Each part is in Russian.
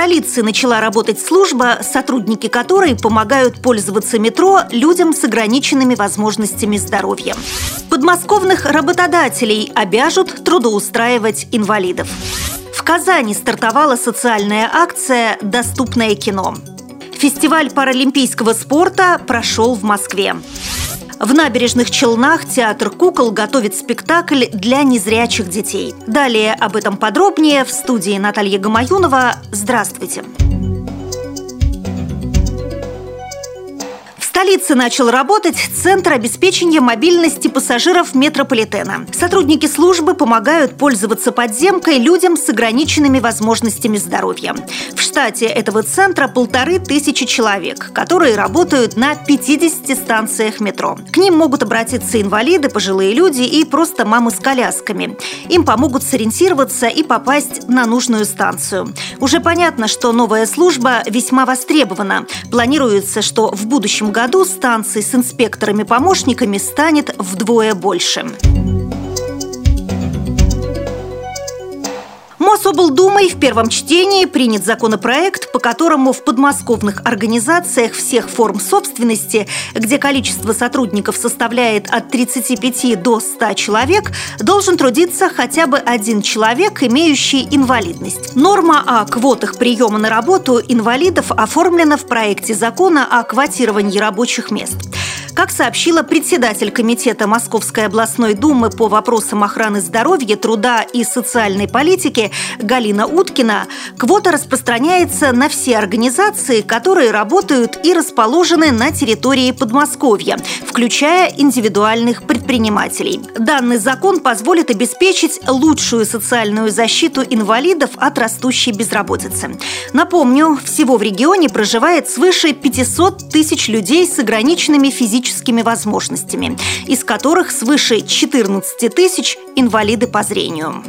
столице начала работать служба, сотрудники которой помогают пользоваться метро людям с ограниченными возможностями здоровья. Подмосковных работодателей обяжут трудоустраивать инвалидов. В Казани стартовала социальная акция «Доступное кино». Фестиваль паралимпийского спорта прошел в Москве. В набережных Челнах театр кукол готовит спектакль для незрячих детей. Далее об этом подробнее в студии Наталья Гамаюнова. Здравствуйте! Столице начал работать Центр обеспечения мобильности пассажиров метрополитена. Сотрудники службы помогают пользоваться подземкой людям с ограниченными возможностями здоровья. В штате этого центра полторы тысячи человек, которые работают на 50 станциях метро. К ним могут обратиться инвалиды, пожилые люди и просто мамы с колясками. Им помогут сориентироваться и попасть на нужную станцию. Уже понятно, что новая служба весьма востребована. Планируется, что в будущем году году станций с инспекторами-помощниками станет вдвое больше. Мособлдумой в первом чтении принят законопроект, по которому в подмосковных организациях всех форм собственности, где количество сотрудников составляет от 35 до 100 человек, должен трудиться хотя бы один человек, имеющий инвалидность. Норма о квотах приема на работу инвалидов оформлена в проекте закона о квотировании рабочих мест. Как сообщила председатель Комитета Московской областной думы по вопросам охраны здоровья, труда и социальной политики Галина Уткина, квота распространяется на все организации, которые работают и расположены на территории Подмосковья, включая индивидуальных предпринимателей. Данный закон позволит обеспечить лучшую социальную защиту инвалидов от растущей безработицы. Напомню, всего в регионе проживает свыше 500 тысяч людей с ограниченными физическими физическими возможностями, из которых свыше 14 тысяч инвалиды по зрению.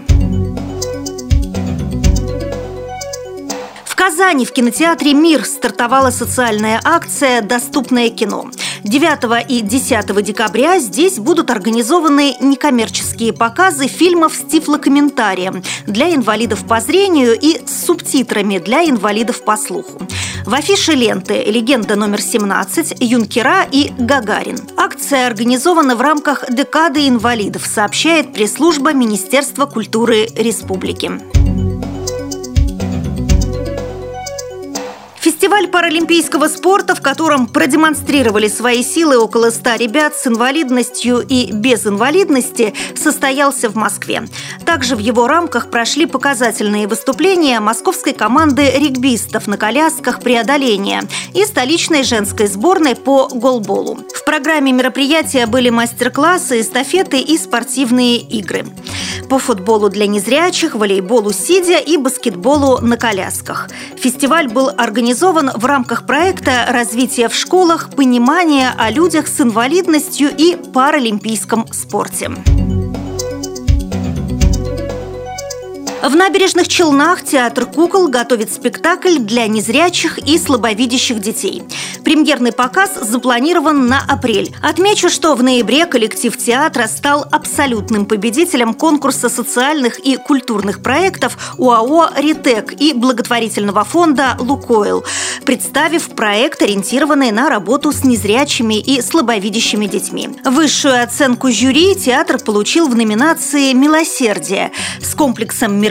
В Казани в кинотеатре «Мир» стартовала социальная акция «Доступное кино». 9 и 10 декабря здесь будут организованы некоммерческие показы фильмов с тифлокомментарием для инвалидов по зрению и с субтитрами для инвалидов по слуху. В афише ленты «Легенда номер 17», «Юнкера» и «Гагарин». Акция организована в рамках «Декады инвалидов», сообщает пресс-служба Министерства культуры Республики. Фестиваль паралимпийского спорта, в котором продемонстрировали свои силы около 100 ребят с инвалидностью и без инвалидности, состоялся в Москве. Также в его рамках прошли показательные выступления московской команды регбистов на колясках преодоления и столичной женской сборной по голболу. В программе мероприятия были мастер-классы, эстафеты и спортивные игры по футболу для незрячих, волейболу сидя и баскетболу на колясках. Фестиваль был организован в рамках проекта развития в школах понимания о людях с инвалидностью и паралимпийском спорте. В набережных Челнах театр кукол готовит спектакль для незрячих и слабовидящих детей. Премьерный показ запланирован на апрель. Отмечу, что в ноябре коллектив театра стал абсолютным победителем конкурса социальных и культурных проектов УАО «Ритек» и благотворительного фонда «Лукойл», представив проект, ориентированный на работу с незрячими и слабовидящими детьми. Высшую оценку жюри театр получил в номинации «Милосердие» с комплексом мероприятий